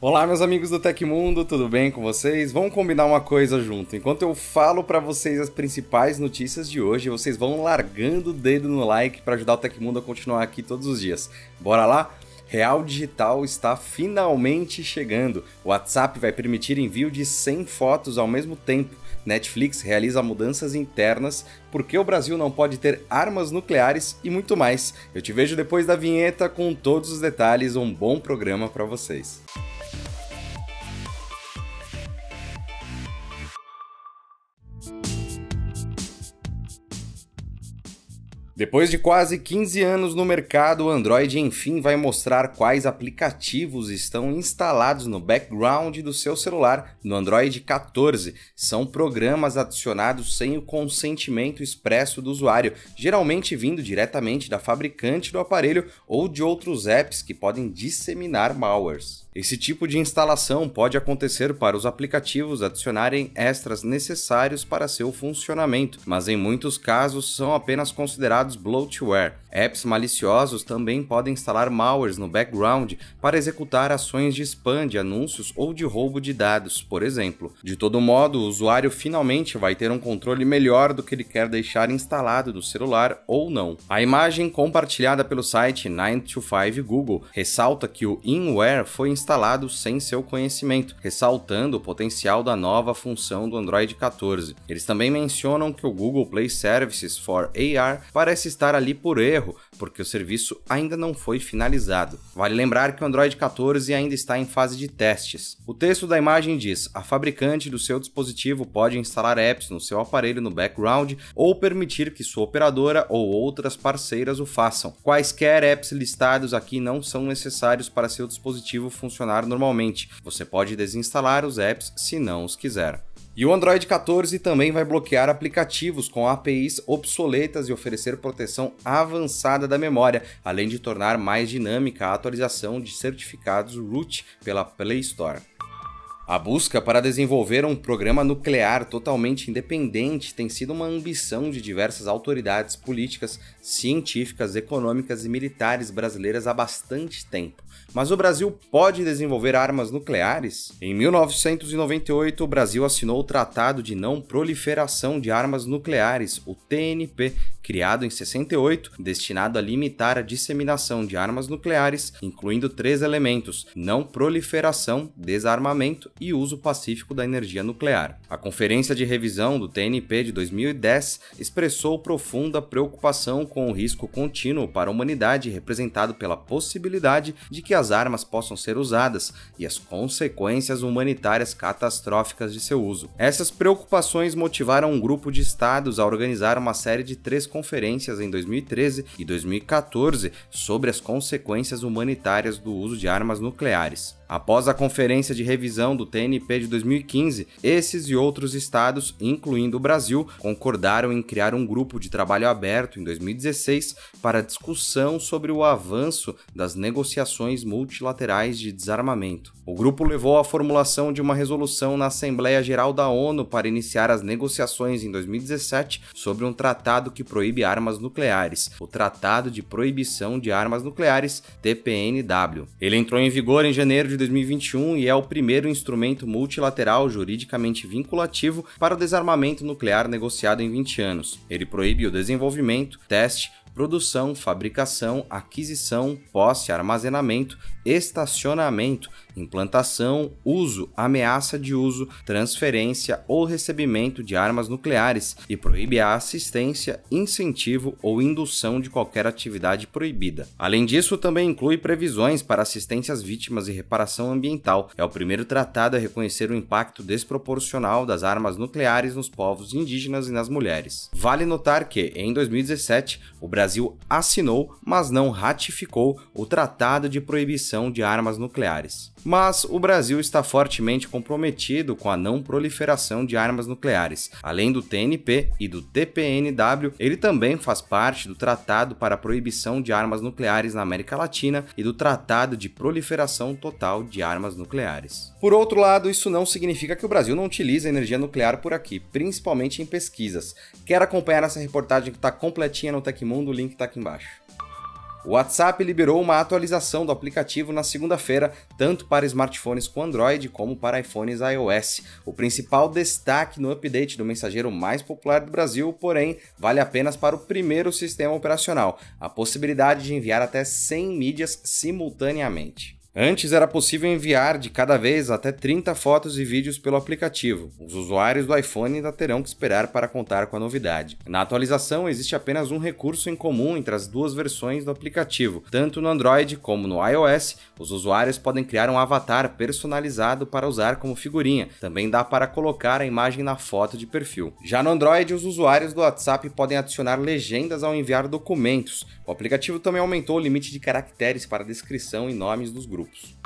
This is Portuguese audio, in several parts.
Olá, meus amigos do Tecmundo, tudo bem com vocês? Vamos combinar uma coisa junto. Enquanto eu falo para vocês as principais notícias de hoje, vocês vão largando o dedo no like para ajudar o Tecmundo a continuar aqui todos os dias. Bora lá? Real Digital está finalmente chegando. O WhatsApp vai permitir envio de 100 fotos ao mesmo tempo. Netflix realiza mudanças internas, porque o Brasil não pode ter armas nucleares e muito mais. Eu te vejo depois da vinheta com todos os detalhes, um bom programa para vocês. Depois de quase 15 anos no mercado, o Android enfim vai mostrar quais aplicativos estão instalados no background do seu celular no Android 14. São programas adicionados sem o consentimento expresso do usuário, geralmente vindo diretamente da fabricante do aparelho ou de outros apps que podem disseminar malwares. Esse tipo de instalação pode acontecer para os aplicativos adicionarem extras necessários para seu funcionamento, mas em muitos casos são apenas considerados bloatware. Apps maliciosos também podem instalar malwares no background para executar ações de spam de anúncios ou de roubo de dados, por exemplo. De todo modo, o usuário finalmente vai ter um controle melhor do que ele quer deixar instalado no celular ou não. A imagem compartilhada pelo site 925 Google ressalta que o InWare foi instalado sem seu conhecimento, ressaltando o potencial da nova função do Android 14. Eles também mencionam que o Google Play Services for AR parece estar ali por erro, porque o serviço ainda não foi finalizado. Vale lembrar que o Android 14 ainda está em fase de testes. O texto da imagem diz: a fabricante do seu dispositivo pode instalar apps no seu aparelho no background ou permitir que sua operadora ou outras parceiras o façam. Quaisquer apps listados aqui não são necessários para seu dispositivo funcionar normalmente. Você pode desinstalar os apps se não os quiser. E o Android 14 também vai bloquear aplicativos com APIs obsoletas e oferecer proteção avançada da memória, além de tornar mais dinâmica a atualização de certificados root pela Play Store. A busca para desenvolver um programa nuclear totalmente independente tem sido uma ambição de diversas autoridades políticas, científicas, econômicas e militares brasileiras há bastante tempo. Mas o Brasil pode desenvolver armas nucleares? Em 1998, o Brasil assinou o Tratado de Não Proliferação de Armas Nucleares, o TNP, criado em 68, destinado a limitar a disseminação de armas nucleares, incluindo três elementos: não proliferação, desarmamento e uso pacífico da energia nuclear. A Conferência de Revisão do TNP de 2010 expressou profunda preocupação com o risco contínuo para a humanidade representado pela possibilidade de que as armas possam ser usadas e as consequências humanitárias catastróficas de seu uso. Essas preocupações motivaram um grupo de estados a organizar uma série de três conferências em 2013 e 2014 sobre as consequências humanitárias do uso de armas nucleares. Após a conferência de revisão do TNP de 2015, esses e outros estados, incluindo o Brasil, concordaram em criar um grupo de trabalho aberto em 2016 para discussão sobre o avanço das negociações multilaterais de desarmamento. O grupo levou à formulação de uma resolução na Assembleia Geral da ONU para iniciar as negociações em 2017 sobre um tratado que proíbe armas nucleares, o Tratado de Proibição de Armas Nucleares, TPNW. Ele entrou em vigor em janeiro de 2021 e é o primeiro instrumento multilateral juridicamente vinculativo para o desarmamento nuclear negociado em 20 anos. Ele proíbe o desenvolvimento, teste, produção, fabricação, aquisição, posse, armazenamento, estacionamento, implantação, uso, ameaça de uso, transferência ou recebimento de armas nucleares e proíbe a assistência, incentivo ou indução de qualquer atividade proibida. Além disso, também inclui previsões para assistência às vítimas e reparação ambiental. É o primeiro tratado a reconhecer o impacto desproporcional das armas nucleares nos povos indígenas e nas mulheres. Vale notar que, em 2017, o Brasil assinou, mas não ratificou, o Tratado de Proibição de Armas Nucleares. Mas o Brasil está fortemente comprometido com a não proliferação de armas nucleares. Além do TNP e do TPNW, ele também faz parte do Tratado para a Proibição de Armas Nucleares na América Latina e do Tratado de Proliferação Total de Armas Nucleares. Por outro lado, isso não significa que o Brasil não utilize energia nuclear por aqui, principalmente em pesquisas. Quer acompanhar essa reportagem que está completinha no Tecmundo? link está aqui embaixo. O WhatsApp liberou uma atualização do aplicativo na segunda-feira, tanto para smartphones com Android como para iPhones iOS. O principal destaque no update do mensageiro mais popular do Brasil, porém, vale apenas para o primeiro sistema operacional, a possibilidade de enviar até 100 mídias simultaneamente. Antes era possível enviar de cada vez até 30 fotos e vídeos pelo aplicativo. Os usuários do iPhone ainda terão que esperar para contar com a novidade. Na atualização, existe apenas um recurso em comum entre as duas versões do aplicativo. Tanto no Android como no iOS, os usuários podem criar um avatar personalizado para usar como figurinha. Também dá para colocar a imagem na foto de perfil. Já no Android, os usuários do WhatsApp podem adicionar legendas ao enviar documentos. O aplicativo também aumentou o limite de caracteres para descrição e nomes dos grupos grupos.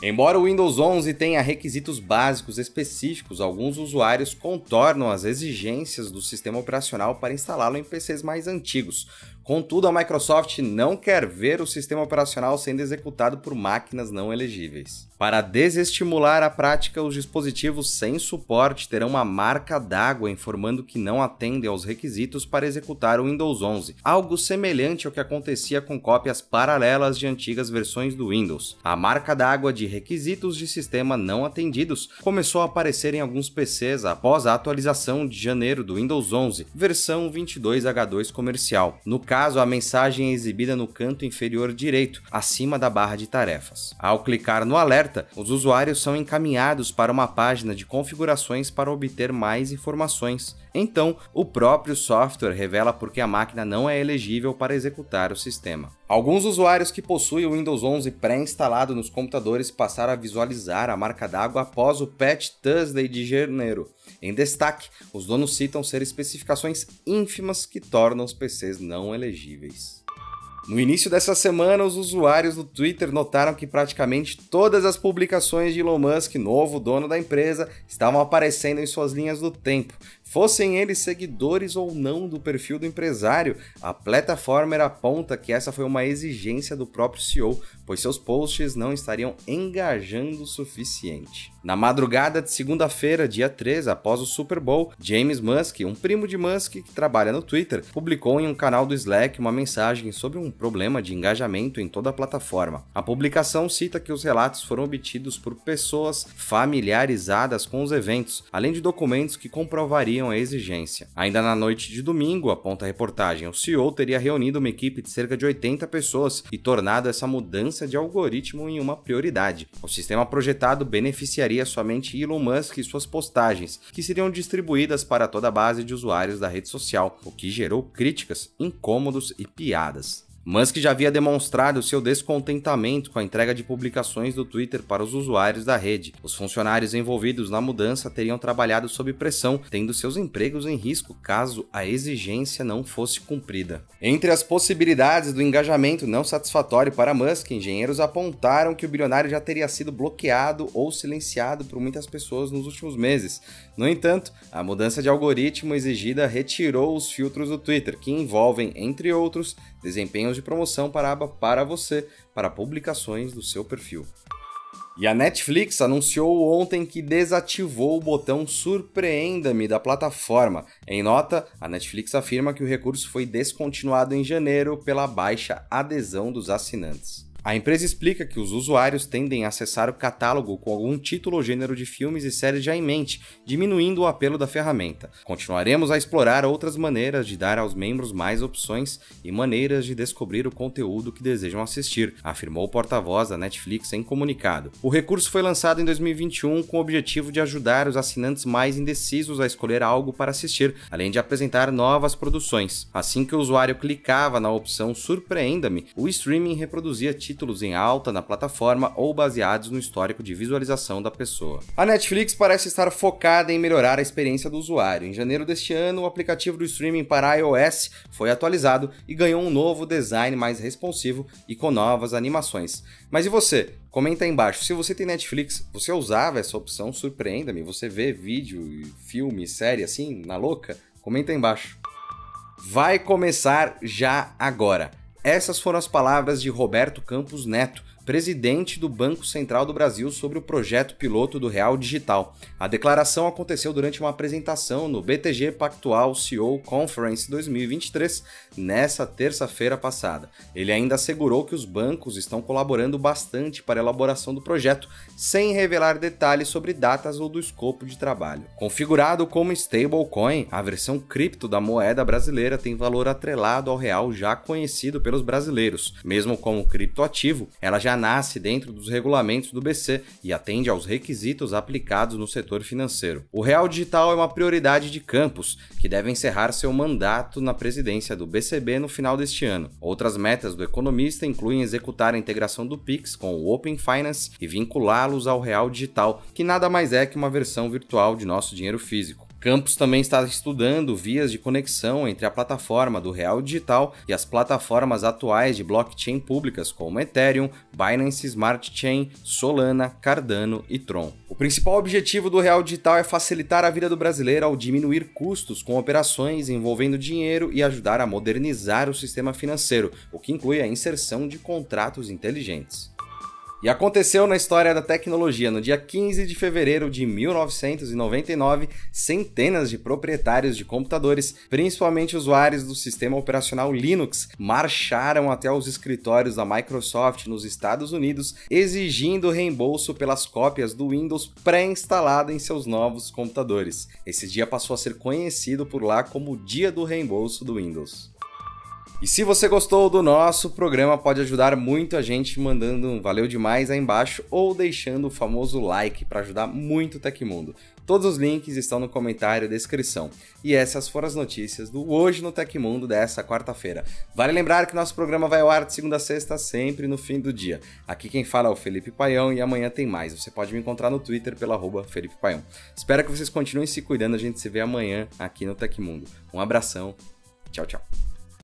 Embora o Windows 11 tenha requisitos básicos específicos, alguns usuários contornam as exigências do sistema operacional para instalá-lo em PCs mais antigos, Contudo, a Microsoft não quer ver o sistema operacional sendo executado por máquinas não elegíveis. Para desestimular a prática, os dispositivos sem suporte terão uma marca d'água informando que não atendem aos requisitos para executar o Windows 11, algo semelhante ao que acontecia com cópias paralelas de antigas versões do Windows. A marca d'água de requisitos de sistema não atendidos começou a aparecer em alguns PCs após a atualização de janeiro do Windows 11, versão 22H2 comercial. No caso, caso, a mensagem é exibida no canto inferior direito, acima da barra de tarefas. Ao clicar no alerta, os usuários são encaminhados para uma página de configurações para obter mais informações. Então, o próprio software revela por que a máquina não é elegível para executar o sistema. Alguns usuários que possuem o Windows 11 pré-instalado nos computadores passaram a visualizar a marca d'água após o Patch Thursday de janeiro. Em destaque, os donos citam ser especificações ínfimas que tornam os PCs não elegíveis. No início dessa semana, os usuários do Twitter notaram que praticamente todas as publicações de Elon Musk, novo dono da empresa, estavam aparecendo em suas linhas do tempo, Fossem eles seguidores ou não do perfil do empresário, a plataforma aponta que essa foi uma exigência do próprio CEO, pois seus posts não estariam engajando o suficiente. Na madrugada de segunda-feira, dia 3, após o Super Bowl, James Musk, um primo de Musk que trabalha no Twitter, publicou em um canal do Slack uma mensagem sobre um problema de engajamento em toda a plataforma. A publicação cita que os relatos foram obtidos por pessoas familiarizadas com os eventos, além de documentos que comprovariam a exigência. Ainda na noite de domingo, aponta a reportagem, o CEO teria reunido uma equipe de cerca de 80 pessoas e tornado essa mudança de algoritmo em uma prioridade. O sistema projetado beneficiaria somente Elon Musk e suas postagens, que seriam distribuídas para toda a base de usuários da rede social, o que gerou críticas, incômodos e piadas. Musk já havia demonstrado seu descontentamento com a entrega de publicações do Twitter para os usuários da rede. Os funcionários envolvidos na mudança teriam trabalhado sob pressão, tendo seus empregos em risco caso a exigência não fosse cumprida. Entre as possibilidades do engajamento não satisfatório para Musk, engenheiros apontaram que o bilionário já teria sido bloqueado ou silenciado por muitas pessoas nos últimos meses. No entanto, a mudança de algoritmo exigida retirou os filtros do Twitter, que envolvem, entre outros, desempenhos de promoção para a aba Para Você, para publicações do seu perfil. E a Netflix anunciou ontem que desativou o botão Surpreenda-me da plataforma. Em nota, a Netflix afirma que o recurso foi descontinuado em janeiro pela baixa adesão dos assinantes. A empresa explica que os usuários tendem a acessar o catálogo com algum título ou gênero de filmes e séries já em mente, diminuindo o apelo da ferramenta. Continuaremos a explorar outras maneiras de dar aos membros mais opções e maneiras de descobrir o conteúdo que desejam assistir, afirmou o porta-voz da Netflix em comunicado. O recurso foi lançado em 2021 com o objetivo de ajudar os assinantes mais indecisos a escolher algo para assistir, além de apresentar novas produções. Assim que o usuário clicava na opção Surpreenda-me, o streaming reproduzia títulos títulos em alta na plataforma ou baseados no histórico de visualização da pessoa. A Netflix parece estar focada em melhorar a experiência do usuário. Em janeiro deste ano, o aplicativo do streaming para iOS foi atualizado e ganhou um novo design mais responsivo e com novas animações. Mas e você? Comenta aí embaixo. Se você tem Netflix, você usava essa opção? Surpreenda-me. Você vê vídeo, filme, série assim, na louca? Comenta aí embaixo. Vai começar já agora. Essas foram as palavras de Roberto Campos Neto, presidente do Banco Central do Brasil, sobre o projeto piloto do Real Digital. A declaração aconteceu durante uma apresentação no BTG Pactual CEO Conference 2023, nessa terça-feira passada. Ele ainda assegurou que os bancos estão colaborando bastante para a elaboração do projeto, sem revelar detalhes sobre datas ou do escopo de trabalho. Configurado como stablecoin, a versão cripto da moeda brasileira tem valor atrelado ao real já conhecido pelos brasileiros. Mesmo como criptoativo, ela já nasce dentro dos regulamentos do BC e atende aos requisitos aplicados no setor financeiro. O real digital é uma prioridade de Campos, que deve encerrar seu mandato na presidência do BCB no final deste ano. Outras metas do economista incluem executar a integração do Pix com o Open Finance e vinculá-los ao real digital, que nada mais é que uma versão virtual de nosso dinheiro físico. Campos também está estudando vias de conexão entre a plataforma do Real Digital e as plataformas atuais de blockchain públicas como Ethereum, Binance Smart Chain, Solana, Cardano e Tron. O principal objetivo do Real Digital é facilitar a vida do brasileiro ao diminuir custos com operações envolvendo dinheiro e ajudar a modernizar o sistema financeiro, o que inclui a inserção de contratos inteligentes. E aconteceu na história da tecnologia. No dia 15 de fevereiro de 1999, centenas de proprietários de computadores, principalmente usuários do sistema operacional Linux, marcharam até os escritórios da Microsoft nos Estados Unidos, exigindo reembolso pelas cópias do Windows pré-instalado em seus novos computadores. Esse dia passou a ser conhecido por lá como o Dia do Reembolso do Windows. E se você gostou do nosso programa, pode ajudar muito a gente mandando um valeu demais aí embaixo ou deixando o famoso like para ajudar muito o Tecmundo. Todos os links estão no comentário e descrição. E essas foram as notícias do Hoje no Tecmundo dessa quarta-feira. Vale lembrar que nosso programa vai ao ar de segunda a sexta, sempre no fim do dia. Aqui quem fala é o Felipe Paião e amanhã tem mais. Você pode me encontrar no Twitter pela arroba Felipe Paião. Espero que vocês continuem se cuidando, a gente se vê amanhã aqui no Tecmundo. Um abração, tchau, tchau.